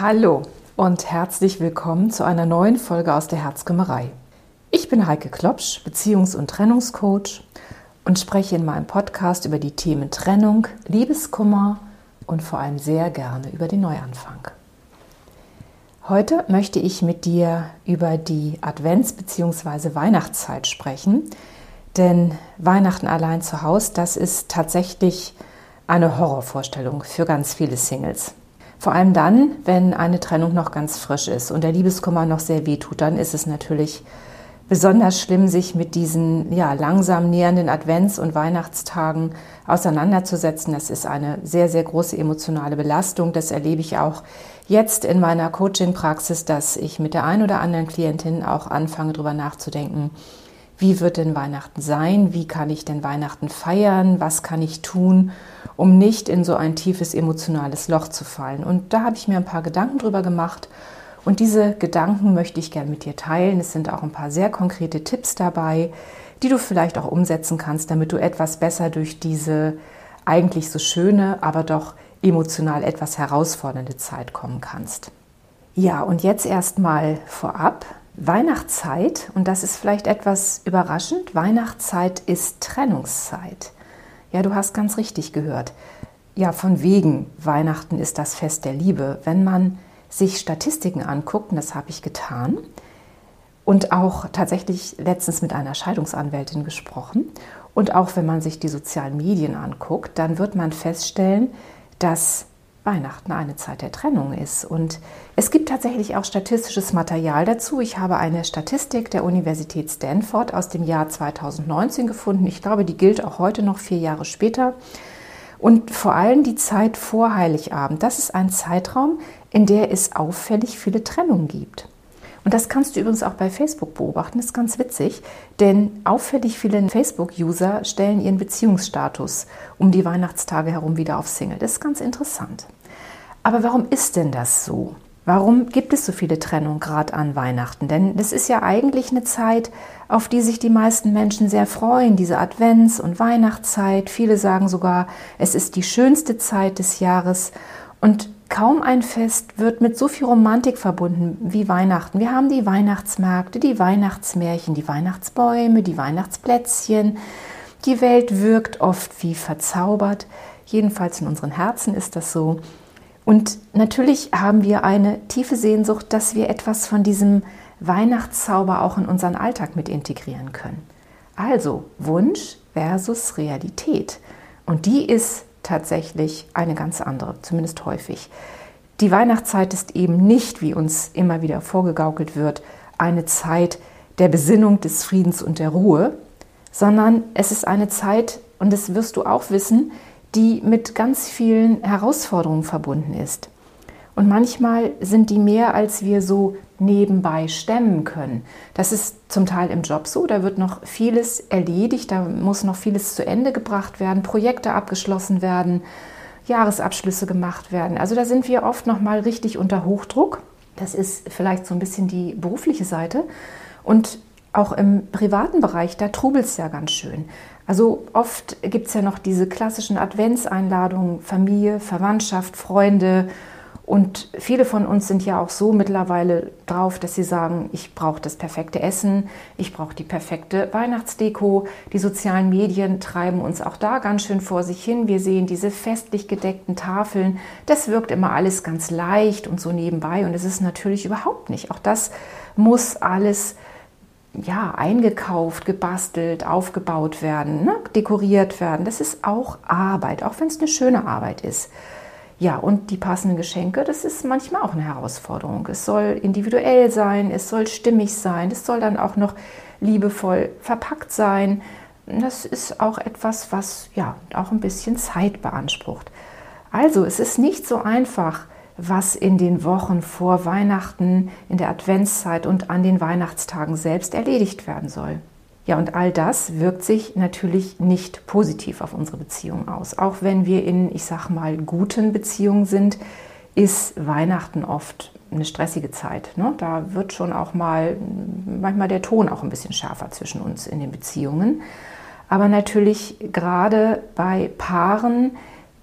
Hallo und herzlich willkommen zu einer neuen Folge aus der Herzkümmerei. Ich bin Heike Klopsch, Beziehungs- und Trennungscoach und spreche in meinem Podcast über die Themen Trennung, Liebeskummer und vor allem sehr gerne über den Neuanfang. Heute möchte ich mit dir über die Advents- bzw. Weihnachtszeit sprechen, denn Weihnachten allein zu Hause, das ist tatsächlich eine Horrorvorstellung für ganz viele Singles. Vor allem dann, wenn eine Trennung noch ganz frisch ist und der Liebeskummer noch sehr weh tut, dann ist es natürlich besonders schlimm, sich mit diesen ja, langsam nähernden Advents- und Weihnachtstagen auseinanderzusetzen. Das ist eine sehr, sehr große emotionale Belastung. Das erlebe ich auch jetzt in meiner Coaching-Praxis, dass ich mit der einen oder anderen Klientin auch anfange, darüber nachzudenken, wie wird denn Weihnachten sein? Wie kann ich denn Weihnachten feiern? Was kann ich tun, um nicht in so ein tiefes emotionales Loch zu fallen? Und da habe ich mir ein paar Gedanken drüber gemacht. Und diese Gedanken möchte ich gerne mit dir teilen. Es sind auch ein paar sehr konkrete Tipps dabei, die du vielleicht auch umsetzen kannst, damit du etwas besser durch diese eigentlich so schöne, aber doch emotional etwas herausfordernde Zeit kommen kannst. Ja, und jetzt erstmal vorab. Weihnachtszeit, und das ist vielleicht etwas überraschend, Weihnachtszeit ist Trennungszeit. Ja, du hast ganz richtig gehört. Ja, von wegen Weihnachten ist das Fest der Liebe. Wenn man sich Statistiken anguckt, und das habe ich getan, und auch tatsächlich letztens mit einer Scheidungsanwältin gesprochen, und auch wenn man sich die sozialen Medien anguckt, dann wird man feststellen, dass Weihnachten eine Zeit der Trennung ist. Und es gibt tatsächlich auch statistisches Material dazu. Ich habe eine Statistik der Universität Stanford aus dem Jahr 2019 gefunden. Ich glaube, die gilt auch heute noch vier Jahre später. Und vor allem die Zeit vor Heiligabend. Das ist ein Zeitraum, in der es auffällig viele Trennungen gibt. Und das kannst du übrigens auch bei Facebook beobachten, das ist ganz witzig, denn auffällig viele Facebook-User stellen ihren Beziehungsstatus um die Weihnachtstage herum wieder auf Single. Das ist ganz interessant. Aber warum ist denn das so? Warum gibt es so viele Trennungen gerade an Weihnachten? Denn das ist ja eigentlich eine Zeit, auf die sich die meisten Menschen sehr freuen, diese Advents- und Weihnachtszeit. Viele sagen sogar, es ist die schönste Zeit des Jahres. Und Kaum ein Fest wird mit so viel Romantik verbunden wie Weihnachten. Wir haben die Weihnachtsmärkte, die Weihnachtsmärchen, die Weihnachtsbäume, die Weihnachtsplätzchen. Die Welt wirkt oft wie verzaubert. Jedenfalls in unseren Herzen ist das so. Und natürlich haben wir eine tiefe Sehnsucht, dass wir etwas von diesem Weihnachtszauber auch in unseren Alltag mit integrieren können. Also Wunsch versus Realität. Und die ist tatsächlich eine ganz andere, zumindest häufig. Die Weihnachtszeit ist eben nicht, wie uns immer wieder vorgegaukelt wird, eine Zeit der Besinnung, des Friedens und der Ruhe, sondern es ist eine Zeit, und das wirst du auch wissen, die mit ganz vielen Herausforderungen verbunden ist. Und manchmal sind die mehr, als wir so nebenbei stemmen können. Das ist zum Teil im Job so, da wird noch vieles erledigt, da muss noch vieles zu Ende gebracht werden, Projekte abgeschlossen werden, Jahresabschlüsse gemacht werden. Also da sind wir oft noch mal richtig unter Hochdruck. Das ist vielleicht so ein bisschen die berufliche Seite und auch im privaten Bereich, da trubelt es ja ganz schön. Also oft gibt es ja noch diese klassischen Adventseinladungen, Familie, Verwandtschaft, Freunde, und viele von uns sind ja auch so mittlerweile drauf, dass sie sagen, ich brauche das perfekte Essen, ich brauche die perfekte Weihnachtsdeko. Die sozialen Medien treiben uns auch da ganz schön vor sich hin. Wir sehen diese festlich gedeckten Tafeln. Das wirkt immer alles ganz leicht und so nebenbei und es ist natürlich überhaupt nicht. Auch das muss alles ja, eingekauft, gebastelt, aufgebaut werden, ne? dekoriert werden. Das ist auch Arbeit, auch wenn es eine schöne Arbeit ist. Ja, und die passenden Geschenke, das ist manchmal auch eine Herausforderung. Es soll individuell sein, es soll stimmig sein, es soll dann auch noch liebevoll verpackt sein. Das ist auch etwas, was ja auch ein bisschen Zeit beansprucht. Also, es ist nicht so einfach, was in den Wochen vor Weihnachten, in der Adventszeit und an den Weihnachtstagen selbst erledigt werden soll. Ja, und all das wirkt sich natürlich nicht positiv auf unsere Beziehung aus. Auch wenn wir in, ich sag mal, guten Beziehungen sind, ist Weihnachten oft eine stressige Zeit. Ne? Da wird schon auch mal manchmal der Ton auch ein bisschen schärfer zwischen uns in den Beziehungen. Aber natürlich gerade bei Paaren,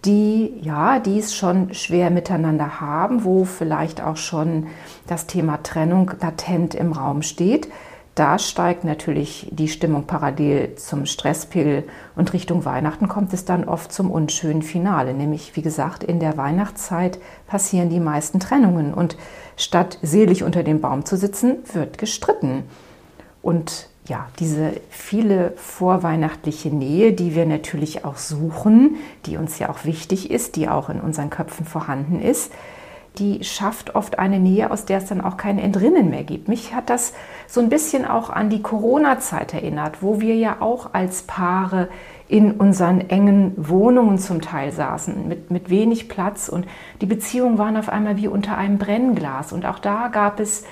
die ja, die es schon schwer miteinander haben, wo vielleicht auch schon das Thema Trennung latent im Raum steht. Da steigt natürlich die Stimmung parallel zum Stresspegel und Richtung Weihnachten kommt es dann oft zum unschönen Finale. Nämlich, wie gesagt, in der Weihnachtszeit passieren die meisten Trennungen und statt selig unter dem Baum zu sitzen, wird gestritten. Und ja, diese viele vorweihnachtliche Nähe, die wir natürlich auch suchen, die uns ja auch wichtig ist, die auch in unseren Köpfen vorhanden ist, die schafft oft eine Nähe, aus der es dann auch kein Entrinnen mehr gibt. Mich hat das so ein bisschen auch an die Corona-Zeit erinnert, wo wir ja auch als Paare in unseren engen Wohnungen zum Teil saßen, mit, mit wenig Platz und die Beziehungen waren auf einmal wie unter einem Brennglas. Und auch da gab es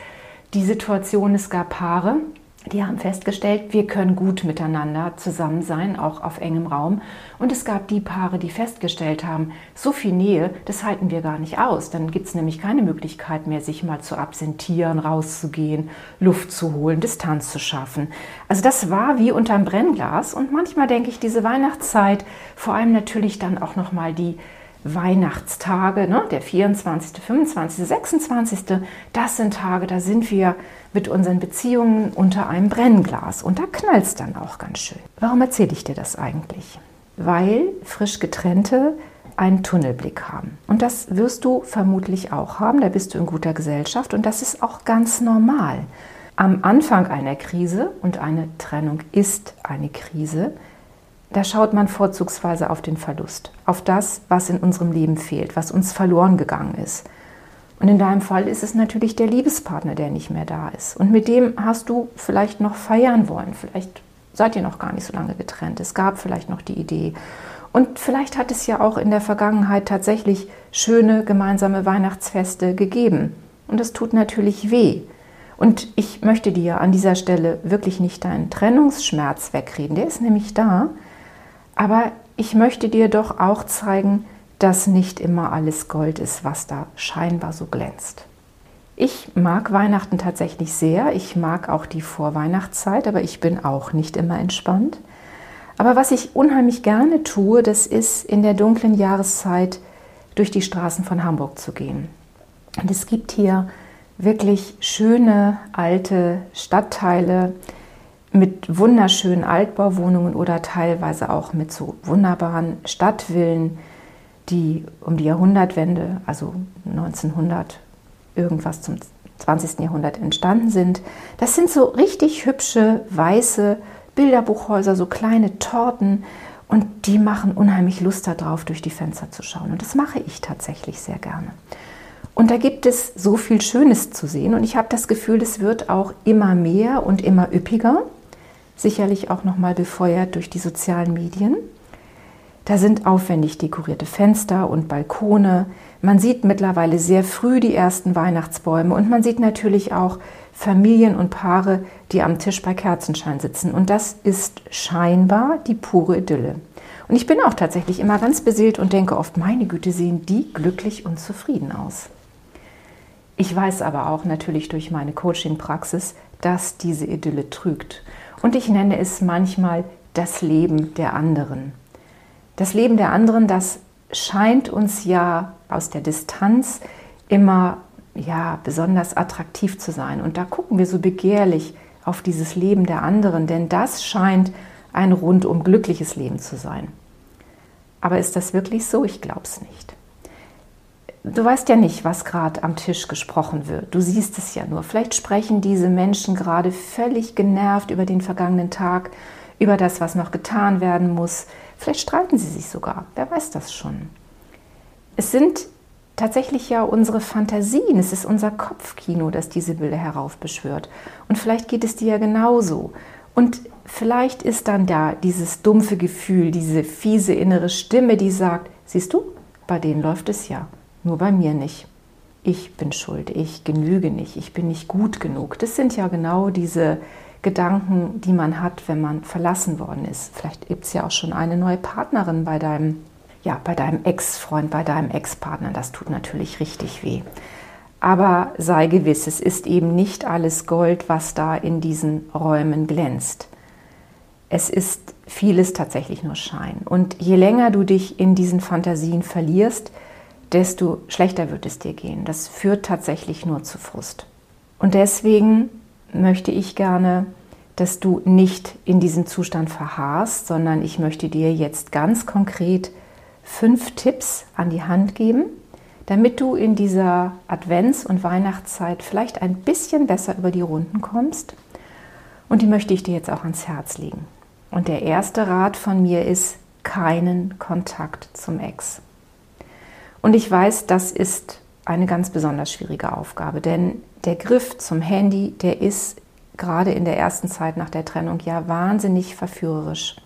die Situation, es gab Paare, die haben festgestellt, wir können gut miteinander zusammen sein, auch auf engem Raum. Und es gab die Paare, die festgestellt haben, so viel Nähe, das halten wir gar nicht aus. Dann gibt es nämlich keine Möglichkeit mehr, sich mal zu absentieren, rauszugehen, Luft zu holen, Distanz zu schaffen. Also das war wie unterm Brennglas. Und manchmal denke ich, diese Weihnachtszeit, vor allem natürlich dann auch nochmal die Weihnachtstage, ne, der 24., 25., 26., das sind Tage, da sind wir mit unseren Beziehungen unter einem Brennglas und da knallt es dann auch ganz schön. Warum erzähle ich dir das eigentlich? Weil frisch getrennte einen Tunnelblick haben. Und das wirst du vermutlich auch haben, da bist du in guter Gesellschaft und das ist auch ganz normal. Am Anfang einer Krise, und eine Trennung ist eine Krise, da schaut man vorzugsweise auf den Verlust, auf das, was in unserem Leben fehlt, was uns verloren gegangen ist. Und in deinem Fall ist es natürlich der Liebespartner, der nicht mehr da ist. Und mit dem hast du vielleicht noch feiern wollen. Vielleicht seid ihr noch gar nicht so lange getrennt. Es gab vielleicht noch die Idee. Und vielleicht hat es ja auch in der Vergangenheit tatsächlich schöne gemeinsame Weihnachtsfeste gegeben. Und das tut natürlich weh. Und ich möchte dir an dieser Stelle wirklich nicht deinen Trennungsschmerz wegreden. Der ist nämlich da. Aber ich möchte dir doch auch zeigen, dass nicht immer alles Gold ist, was da scheinbar so glänzt. Ich mag Weihnachten tatsächlich sehr. Ich mag auch die Vorweihnachtszeit, aber ich bin auch nicht immer entspannt. Aber was ich unheimlich gerne tue, das ist in der dunklen Jahreszeit durch die Straßen von Hamburg zu gehen. Und es gibt hier wirklich schöne alte Stadtteile mit wunderschönen Altbauwohnungen oder teilweise auch mit so wunderbaren Stadtvillen die um die Jahrhundertwende, also 1900 irgendwas zum 20. Jahrhundert entstanden sind. Das sind so richtig hübsche weiße Bilderbuchhäuser, so kleine Torten und die machen unheimlich Lust darauf, durch die Fenster zu schauen. Und das mache ich tatsächlich sehr gerne. Und da gibt es so viel Schönes zu sehen und ich habe das Gefühl, es wird auch immer mehr und immer üppiger, sicherlich auch nochmal befeuert durch die sozialen Medien. Da sind aufwendig dekorierte Fenster und Balkone. Man sieht mittlerweile sehr früh die ersten Weihnachtsbäume und man sieht natürlich auch Familien und Paare, die am Tisch bei Kerzenschein sitzen. Und das ist scheinbar die pure Idylle. Und ich bin auch tatsächlich immer ganz beseelt und denke oft, meine Güte, sehen die glücklich und zufrieden aus. Ich weiß aber auch natürlich durch meine Coaching-Praxis, dass diese Idylle trügt. Und ich nenne es manchmal das Leben der anderen. Das Leben der anderen, das scheint uns ja aus der Distanz immer ja, besonders attraktiv zu sein. Und da gucken wir so begehrlich auf dieses Leben der anderen, denn das scheint ein rundum glückliches Leben zu sein. Aber ist das wirklich so? Ich glaube es nicht. Du weißt ja nicht, was gerade am Tisch gesprochen wird. Du siehst es ja nur. Vielleicht sprechen diese Menschen gerade völlig genervt über den vergangenen Tag, über das, was noch getan werden muss. Vielleicht streiten sie sich sogar, wer weiß das schon. Es sind tatsächlich ja unsere Fantasien, es ist unser Kopfkino, das diese Bilder heraufbeschwört. Und vielleicht geht es dir ja genauso. Und vielleicht ist dann da dieses dumpfe Gefühl, diese fiese innere Stimme, die sagt, siehst du, bei denen läuft es ja, nur bei mir nicht. Ich bin schuld, ich genüge nicht, ich bin nicht gut genug. Das sind ja genau diese Gedanken, die man hat, wenn man verlassen worden ist. Vielleicht gibt es ja auch schon eine neue Partnerin bei deinem, ja, bei deinem Ex-Freund, bei deinem Ex-Partner. Das tut natürlich richtig weh. Aber sei gewiss, es ist eben nicht alles Gold, was da in diesen Räumen glänzt. es ist vieles tatsächlich nur Schein. Und je länger du dich in diesen Fantasien verlierst, desto schlechter wird es dir gehen. Das führt tatsächlich nur zu Frust. Und deswegen möchte ich gerne, dass du nicht in diesem Zustand verharrst, sondern ich möchte dir jetzt ganz konkret fünf Tipps an die Hand geben, damit du in dieser Advents- und Weihnachtszeit vielleicht ein bisschen besser über die Runden kommst. Und die möchte ich dir jetzt auch ans Herz legen. Und der erste Rat von mir ist, keinen Kontakt zum Ex. Und ich weiß, das ist eine ganz besonders schwierige Aufgabe, denn der Griff zum Handy, der ist gerade in der ersten Zeit nach der Trennung ja wahnsinnig verführerisch.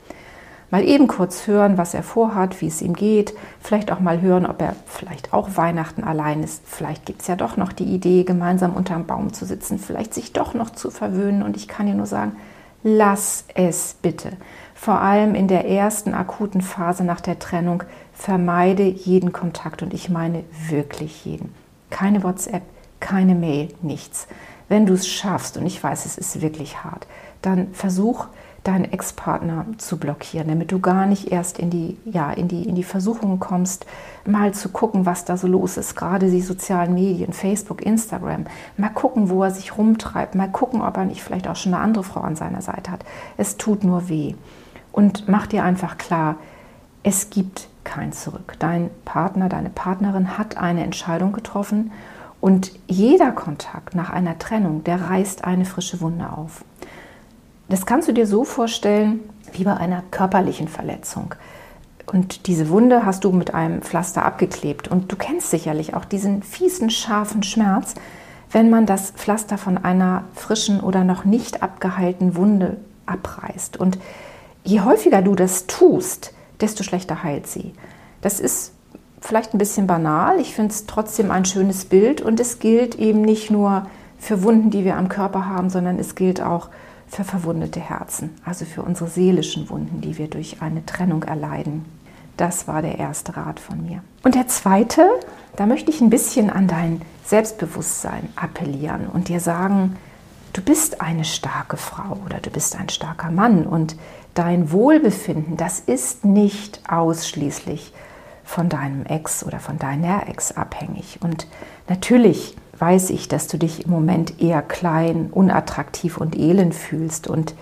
Mal eben kurz hören, was er vorhat, wie es ihm geht, vielleicht auch mal hören, ob er vielleicht auch Weihnachten allein ist. Vielleicht gibt es ja doch noch die Idee, gemeinsam unterm Baum zu sitzen, vielleicht sich doch noch zu verwöhnen. Und ich kann dir nur sagen, lass es bitte. Vor allem in der ersten akuten Phase nach der Trennung vermeide jeden Kontakt und ich meine wirklich jeden. Keine WhatsApp, keine Mail, nichts. Wenn du es schaffst, und ich weiß, es ist wirklich hart, dann versuch deinen Ex-Partner zu blockieren, damit du gar nicht erst in die, ja, in, die, in die Versuchung kommst, mal zu gucken, was da so los ist. Gerade die sozialen Medien, Facebook, Instagram. Mal gucken, wo er sich rumtreibt. Mal gucken, ob er nicht vielleicht auch schon eine andere Frau an seiner Seite hat. Es tut nur weh. Und mach dir einfach klar, es gibt kein Zurück. Dein Partner, deine Partnerin hat eine Entscheidung getroffen und jeder Kontakt nach einer Trennung, der reißt eine frische Wunde auf. Das kannst du dir so vorstellen wie bei einer körperlichen Verletzung. Und diese Wunde hast du mit einem Pflaster abgeklebt. Und du kennst sicherlich auch diesen fiesen, scharfen Schmerz, wenn man das Pflaster von einer frischen oder noch nicht abgeheilten Wunde abreißt. Und je häufiger du das tust, desto schlechter heilt sie. Das ist vielleicht ein bisschen banal, ich finde es trotzdem ein schönes Bild und es gilt eben nicht nur für Wunden, die wir am Körper haben, sondern es gilt auch für verwundete Herzen, also für unsere seelischen Wunden, die wir durch eine Trennung erleiden. Das war der erste Rat von mir. Und der zweite, da möchte ich ein bisschen an dein Selbstbewusstsein appellieren und dir sagen, du bist eine starke Frau oder du bist ein starker Mann und dein Wohlbefinden, das ist nicht ausschließlich von deinem Ex oder von deiner Ex abhängig. Und natürlich weiß ich, dass du dich im Moment eher klein, unattraktiv und elend fühlst. Und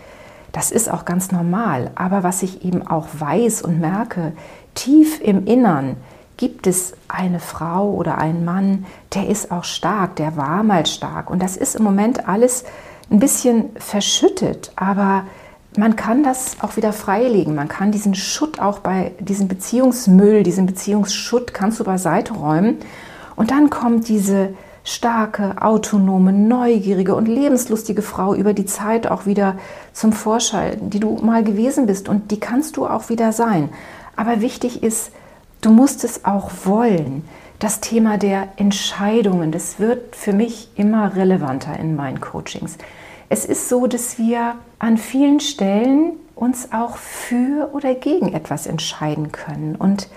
das ist auch ganz normal. Aber was ich eben auch weiß und merke, tief im Innern gibt es eine Frau oder einen Mann, der ist auch stark, der war mal stark. Und das ist im Moment alles ein bisschen verschüttet. Aber man kann das auch wieder freilegen. Man kann diesen Schutt auch bei diesem Beziehungsmüll, diesen Beziehungsschutt kannst du beiseite räumen. Und dann kommt diese starke, autonome, neugierige und lebenslustige Frau über die Zeit auch wieder zum Vorschein, die du mal gewesen bist und die kannst du auch wieder sein. Aber wichtig ist, du musst es auch wollen. Das Thema der Entscheidungen, das wird für mich immer relevanter in meinen Coachings. Es ist so, dass wir an vielen Stellen uns auch für oder gegen etwas entscheiden können. Und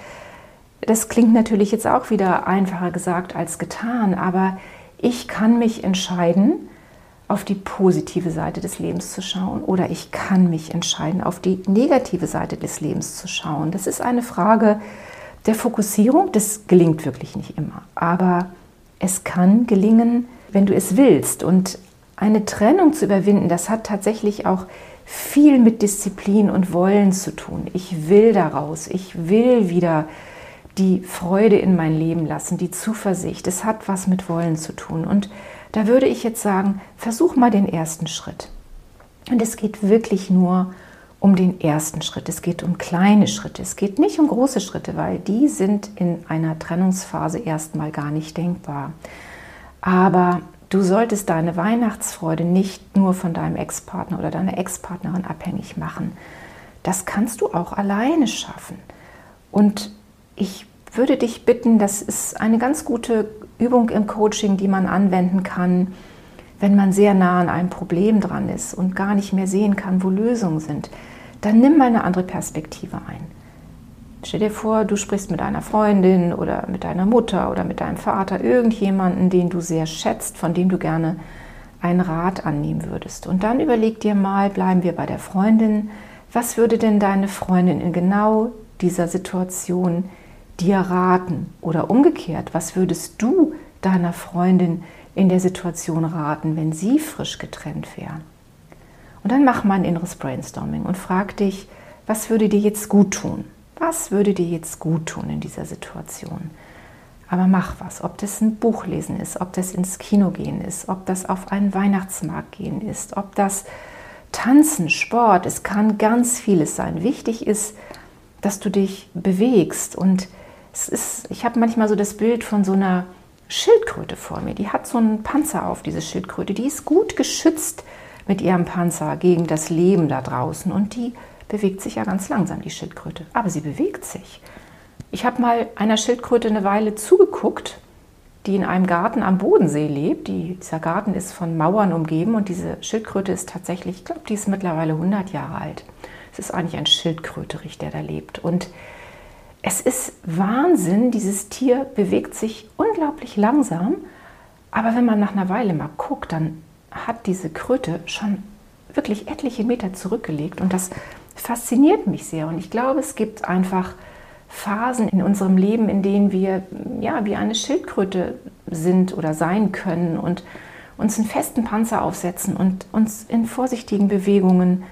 das klingt natürlich jetzt auch wieder einfacher gesagt als getan, aber ich kann mich entscheiden, auf die positive Seite des Lebens zu schauen oder ich kann mich entscheiden, auf die negative Seite des Lebens zu schauen. Das ist eine Frage der Fokussierung. Das gelingt wirklich nicht immer, aber es kann gelingen, wenn du es willst. Und eine Trennung zu überwinden, das hat tatsächlich auch viel mit Disziplin und Wollen zu tun. Ich will daraus, ich will wieder die Freude in mein Leben lassen, die Zuversicht. Es hat was mit Wollen zu tun. Und da würde ich jetzt sagen, versuch mal den ersten Schritt. Und es geht wirklich nur um den ersten Schritt. Es geht um kleine Schritte. Es geht nicht um große Schritte, weil die sind in einer Trennungsphase erstmal gar nicht denkbar. Aber Du solltest deine Weihnachtsfreude nicht nur von deinem Ex-Partner oder deiner Ex-Partnerin abhängig machen. Das kannst du auch alleine schaffen. Und ich würde dich bitten, das ist eine ganz gute Übung im Coaching, die man anwenden kann, wenn man sehr nah an einem Problem dran ist und gar nicht mehr sehen kann, wo Lösungen sind. Dann nimm mal eine andere Perspektive ein. Stell dir vor, du sprichst mit einer Freundin oder mit deiner Mutter oder mit deinem Vater, irgendjemanden, den du sehr schätzt, von dem du gerne einen Rat annehmen würdest. Und dann überleg dir mal, bleiben wir bei der Freundin, Was würde denn deine Freundin in genau dieser Situation dir raten? Oder umgekehrt, was würdest du deiner Freundin in der Situation raten, wenn sie frisch getrennt wäre? Und dann mach mal ein inneres Brainstorming und frag dich, was würde dir jetzt gut tun? Was würde dir jetzt gut tun in dieser Situation? Aber mach was, ob das ein Buch lesen ist, ob das ins Kino gehen ist, ob das auf einen Weihnachtsmarkt gehen ist, ob das Tanzen, Sport, es kann ganz vieles sein. Wichtig ist, dass du dich bewegst und es ist, ich habe manchmal so das Bild von so einer Schildkröte vor mir. Die hat so einen Panzer auf, diese Schildkröte. Die ist gut geschützt mit ihrem Panzer gegen das Leben da draußen und die bewegt sich ja ganz langsam, die Schildkröte. Aber sie bewegt sich. Ich habe mal einer Schildkröte eine Weile zugeguckt, die in einem Garten am Bodensee lebt. Die, dieser Garten ist von Mauern umgeben und diese Schildkröte ist tatsächlich, ich glaube, die ist mittlerweile 100 Jahre alt. Es ist eigentlich ein Schildkröterich, der da lebt. Und es ist Wahnsinn, dieses Tier bewegt sich unglaublich langsam. Aber wenn man nach einer Weile mal guckt, dann hat diese Kröte schon wirklich etliche Meter zurückgelegt. Und das fasziniert mich sehr. Und ich glaube, es gibt einfach Phasen in unserem Leben, in denen wir ja wie eine Schildkröte sind oder sein können und uns einen festen Panzer aufsetzen und uns in vorsichtigen Bewegungen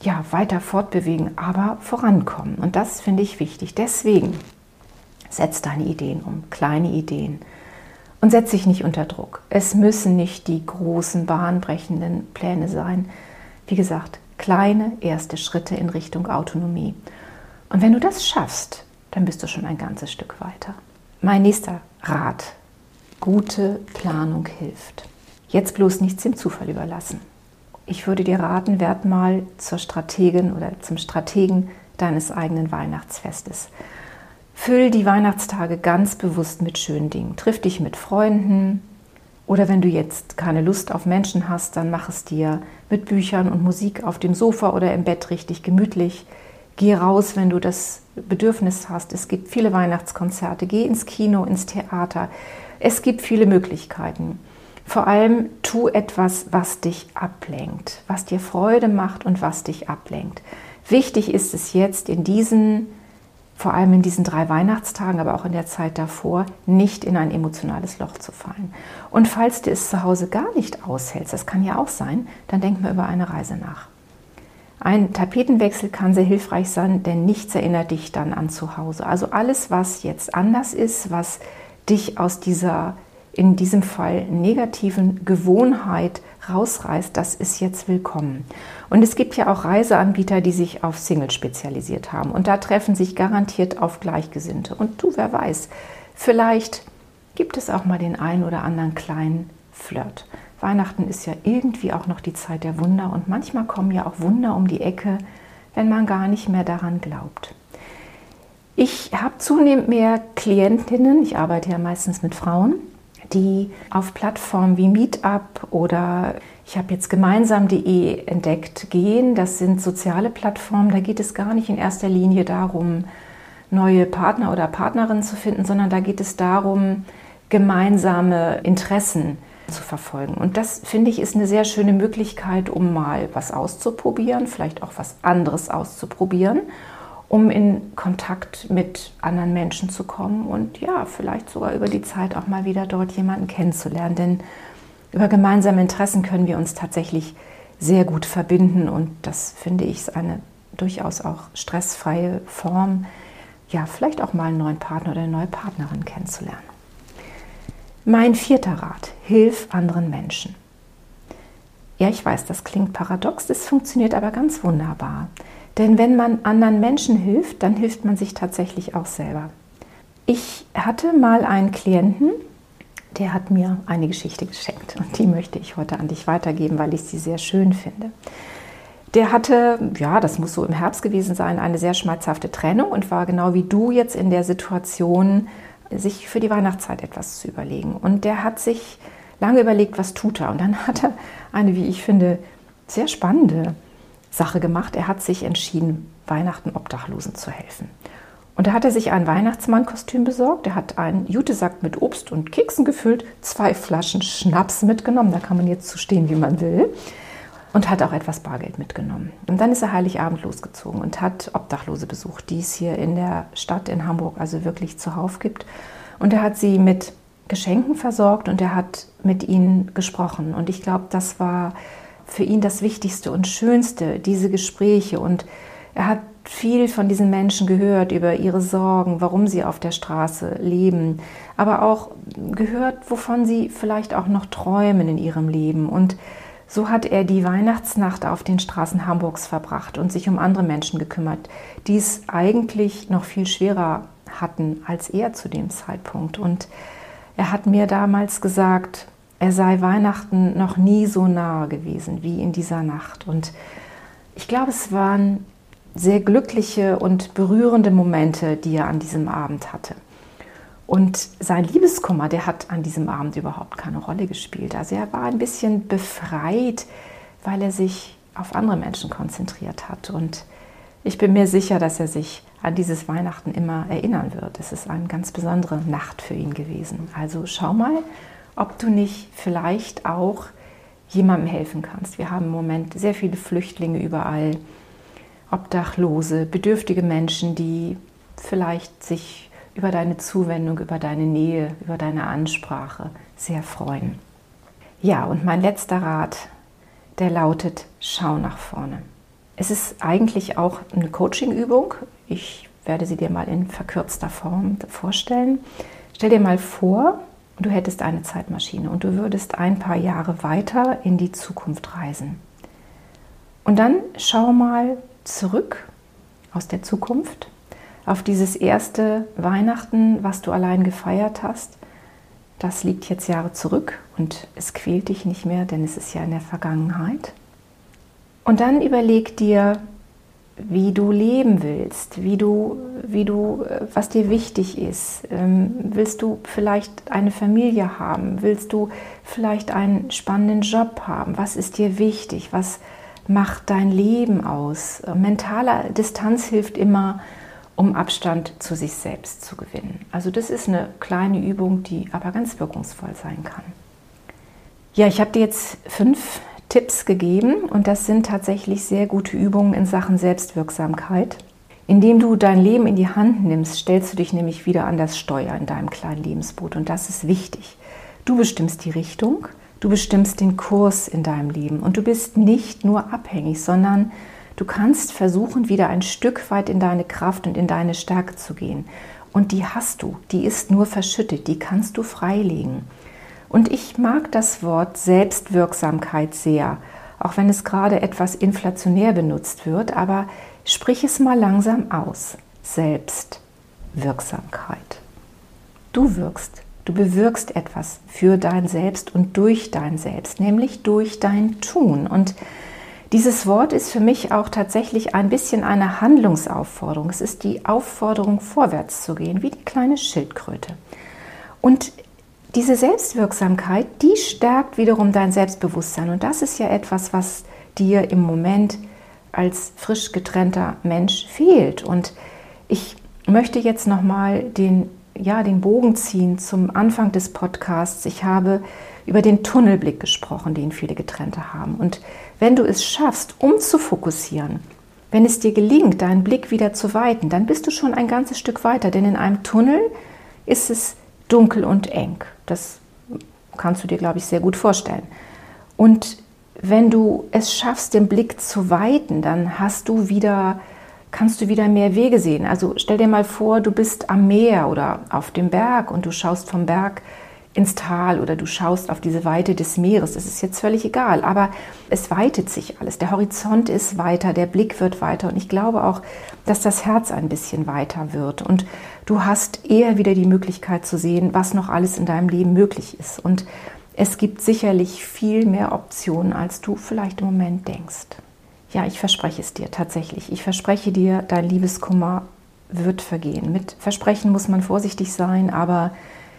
ja weiter fortbewegen, aber vorankommen. Und das finde ich wichtig. Deswegen setz deine Ideen um, kleine Ideen. Und setz dich nicht unter Druck. Es müssen nicht die großen, bahnbrechenden Pläne sein. Wie gesagt, kleine erste Schritte in Richtung Autonomie. Und wenn du das schaffst, dann bist du schon ein ganzes Stück weiter. Mein nächster Rat. Gute Planung hilft. Jetzt bloß nichts dem Zufall überlassen. Ich würde dir raten, werd mal zur Strategin oder zum Strategen deines eigenen Weihnachtsfestes. Füll die Weihnachtstage ganz bewusst mit schönen Dingen. Triff dich mit Freunden oder wenn du jetzt keine Lust auf Menschen hast, dann mach es dir mit Büchern und Musik auf dem Sofa oder im Bett richtig gemütlich. Geh raus, wenn du das Bedürfnis hast. Es gibt viele Weihnachtskonzerte. Geh ins Kino, ins Theater. Es gibt viele Möglichkeiten. Vor allem tu etwas, was dich ablenkt, was dir Freude macht und was dich ablenkt. Wichtig ist es jetzt in diesen, vor allem in diesen drei Weihnachtstagen, aber auch in der Zeit davor, nicht in ein emotionales Loch zu fallen. Und falls du es zu Hause gar nicht aushältst, das kann ja auch sein, dann denk mal über eine Reise nach. Ein Tapetenwechsel kann sehr hilfreich sein, denn nichts erinnert dich dann an zu Hause. Also alles, was jetzt anders ist, was dich aus dieser, in diesem Fall negativen Gewohnheit rausreißt, das ist jetzt willkommen. Und es gibt ja auch Reiseanbieter, die sich auf Single spezialisiert haben. Und da treffen sich garantiert auf Gleichgesinnte. Und du, wer weiß, vielleicht gibt es auch mal den einen oder anderen kleinen Flirt. Weihnachten ist ja irgendwie auch noch die Zeit der Wunder und manchmal kommen ja auch Wunder um die Ecke, wenn man gar nicht mehr daran glaubt. Ich habe zunehmend mehr Klientinnen, ich arbeite ja meistens mit Frauen, die auf Plattformen wie Meetup oder ich habe jetzt gemeinsam.de entdeckt gehen. Das sind soziale Plattformen, da geht es gar nicht in erster Linie darum, neue Partner oder Partnerinnen zu finden, sondern da geht es darum, gemeinsame Interessen zu zu verfolgen. Und das finde ich ist eine sehr schöne Möglichkeit, um mal was auszuprobieren, vielleicht auch was anderes auszuprobieren, um in Kontakt mit anderen Menschen zu kommen und ja, vielleicht sogar über die Zeit auch mal wieder dort jemanden kennenzulernen. Denn über gemeinsame Interessen können wir uns tatsächlich sehr gut verbinden und das finde ich eine durchaus auch stressfreie Form, ja, vielleicht auch mal einen neuen Partner oder eine neue Partnerin kennenzulernen. Mein vierter Rat, hilf anderen Menschen. Ja, ich weiß, das klingt paradox, das funktioniert aber ganz wunderbar. Denn wenn man anderen Menschen hilft, dann hilft man sich tatsächlich auch selber. Ich hatte mal einen Klienten, der hat mir eine Geschichte geschenkt und die möchte ich heute an dich weitergeben, weil ich sie sehr schön finde. Der hatte, ja, das muss so im Herbst gewesen sein, eine sehr schmerzhafte Trennung und war genau wie du jetzt in der Situation, sich für die Weihnachtszeit etwas zu überlegen. Und der hat sich lange überlegt, was tut er. Und dann hat er eine, wie ich finde, sehr spannende Sache gemacht. Er hat sich entschieden, Weihnachten Obdachlosen zu helfen. Und da hat er sich ein Weihnachtsmannkostüm besorgt. Er hat einen Jutesack mit Obst und Keksen gefüllt, zwei Flaschen Schnaps mitgenommen. Da kann man jetzt zu stehen, wie man will. und hat auch etwas Bargeld mitgenommen. Und dann ist er Heiligabend losgezogen und hat Obdachlose besucht, die es hier in der Stadt in Hamburg also wirklich zuhauf gibt. Und er hat sie mit Geschenken versorgt und er hat mit ihnen gesprochen. Und ich glaube, das war für ihn das Wichtigste und Schönste, diese Gespräche. Und er hat viel von diesen Menschen gehört über ihre Sorgen, warum sie auf der Straße leben, aber auch gehört, wovon sie vielleicht auch noch träumen in ihrem Leben. Und so hat er die Weihnachtsnacht auf den Straßen Hamburgs verbracht und sich um andere Menschen gekümmert, die es eigentlich noch viel schwerer hatten als er zu dem Zeitpunkt. Und er hat mir damals gesagt, er sei Weihnachten noch nie so nahe gewesen wie in dieser Nacht. Und ich glaube, es waren sehr glückliche und berührende Momente, die er an diesem Abend hatte. Und sein Liebeskummer, der hat an diesem Abend überhaupt keine Rolle gespielt. Also er war ein bisschen befreit, weil er sich auf andere Menschen konzentriert hat. Und ich bin mir sicher, dass er sich an dieses Weihnachten immer erinnern wird. Es ist eine ganz besondere Nacht für ihn gewesen. Also schau mal, ob du nicht vielleicht auch jemandem helfen kannst. Wir haben im Moment sehr viele Flüchtlinge überall Obdachlose, bedürftige Menschen, die vielleicht sich über deine Zuwendung, über deine Nähe, über deine Ansprache sehr freuen. Ja, und mein letzter Rat, der lautet, schau nach vorne. Es ist eigentlich auch eine Coaching-Übung. Ich werde sie dir mal in verkürzter Form vorstellen. Stell dir mal vor, du hättest eine Zeitmaschine und du würdest ein paar Jahre weiter in die Zukunft reisen. Und dann schau mal, zurück aus der Zukunft auf dieses erste Weihnachten, was du allein gefeiert hast. Das liegt jetzt Jahre zurück und es quält dich nicht mehr, denn es ist ja in der Vergangenheit. Und dann überleg dir, wie du leben willst, wie du, wie du, was dir wichtig ist. Ähm, willst du vielleicht eine Familie haben? Willst du vielleicht einen spannenden Job haben? Was ist dir wichtig? Was, macht dein Leben aus. Mentale Distanz hilft immer, um Abstand zu sich selbst zu gewinnen. Also das ist eine kleine Übung, die aber ganz wirkungsvoll sein kann. Ja, ich habe dir jetzt fünf Tipps gegeben und das sind tatsächlich sehr gute Übungen in Sachen Selbstwirksamkeit. Indem du dein Leben in die Hand nimmst, stellst du dich nämlich wieder an das Steuer in deinem kleinen Lebensboot und das ist wichtig. Du bestimmst die Richtung, Du bestimmst den Kurs in deinem Leben und du bist nicht nur abhängig, sondern du kannst versuchen, wieder ein Stück weit in deine Kraft und in deine Stärke zu gehen. Und die hast du, die ist nur verschüttet, die kannst du freilegen. Und ich mag das Wort Selbstwirksamkeit sehr, auch wenn es gerade etwas inflationär benutzt wird, aber sprich es mal langsam aus. Selbstwirksamkeit. Du wirkst Du bewirkst etwas für dein Selbst und durch dein Selbst, nämlich durch dein Tun. Und dieses Wort ist für mich auch tatsächlich ein bisschen eine Handlungsaufforderung. Es ist die Aufforderung, vorwärts zu gehen, wie die kleine Schildkröte. Und diese Selbstwirksamkeit, die stärkt wiederum dein Selbstbewusstsein. Und das ist ja etwas, was dir im Moment als frisch getrennter Mensch fehlt. Und ich möchte jetzt nochmal den ja, den Bogen ziehen zum Anfang des Podcasts. Ich habe über den Tunnelblick gesprochen, den viele Getrennte haben. Und wenn du es schaffst, umzufokussieren, wenn es dir gelingt, deinen Blick wieder zu weiten, dann bist du schon ein ganzes Stück weiter. Denn in einem Tunnel ist es dunkel und eng. Das kannst du dir, glaube ich, sehr gut vorstellen. Und wenn du es schaffst, den Blick zu weiten, dann hast du wieder kannst du wieder mehr Wege sehen. Also stell dir mal vor, du bist am Meer oder auf dem Berg und du schaust vom Berg ins Tal oder du schaust auf diese Weite des Meeres. Das ist jetzt völlig egal, aber es weitet sich alles. Der Horizont ist weiter, der Blick wird weiter und ich glaube auch, dass das Herz ein bisschen weiter wird und du hast eher wieder die Möglichkeit zu sehen, was noch alles in deinem Leben möglich ist. Und es gibt sicherlich viel mehr Optionen, als du vielleicht im Moment denkst. Ja, ich verspreche es dir tatsächlich. Ich verspreche dir, dein Liebeskummer wird vergehen. Mit Versprechen muss man vorsichtig sein, aber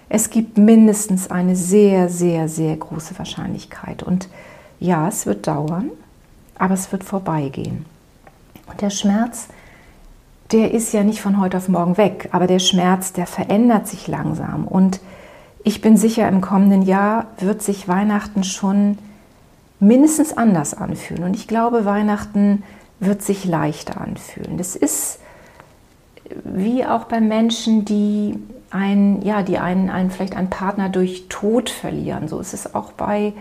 es gibt mindestens eine sehr, sehr, sehr große Wahrscheinlichkeit. Und ja, es wird dauern, aber es wird vorbeigehen. Und der Schmerz, der ist ja nicht von heute auf morgen weg, aber der Schmerz, der verändert sich langsam. Und ich bin sicher, im kommenden Jahr wird sich Weihnachten schon mindestens anders anfühlen. Und ich glaube, Weihnachten wird sich leichter anfühlen. Das ist wie auch bei Menschen, die einen, ja, die einen, einen vielleicht einen Partner durch Tod verlieren. So ist es auch bei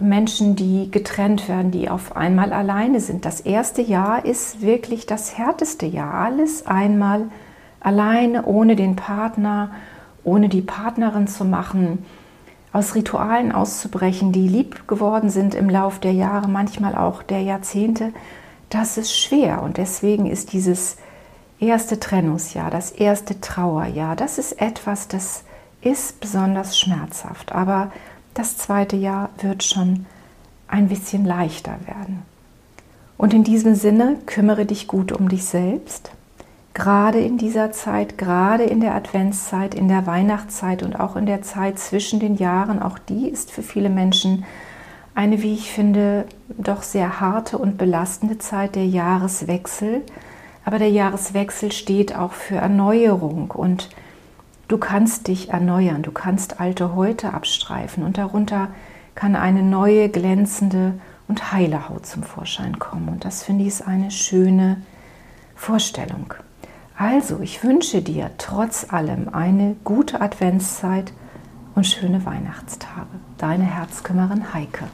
Menschen, die getrennt werden, die auf einmal alleine sind. Das erste Jahr ist wirklich das härteste Jahr. Alles einmal alleine, ohne den Partner, ohne die Partnerin zu machen, aus Ritualen auszubrechen, die lieb geworden sind im Lauf der Jahre, manchmal auch der Jahrzehnte. Das ist schwer und deswegen ist dieses erste Trennungsjahr, das erste Trauerjahr, das ist etwas, das ist besonders schmerzhaft. Aber das zweite Jahr wird schon ein bisschen leichter werden. Und in diesem Sinne kümmere dich gut um dich selbst, gerade in dieser Zeit, gerade in der Adventszeit, in der Weihnachtszeit und auch in der Zeit zwischen den Jahren. Auch die ist für viele Menschen eine, wie ich finde, doch sehr harte und belastende Zeit, der Jahreswechsel. Aber der Jahreswechsel steht auch für Erneuerung und Du kannst dich erneuern, du kannst alte Häute abstreifen und darunter kann eine neue, glänzende und heile Haut zum Vorschein kommen. Und das finde ich ist eine schöne Vorstellung. Also, ich wünsche dir trotz allem eine gute Adventszeit und schöne Weihnachtstage. Deine Herzkümmerin Heike.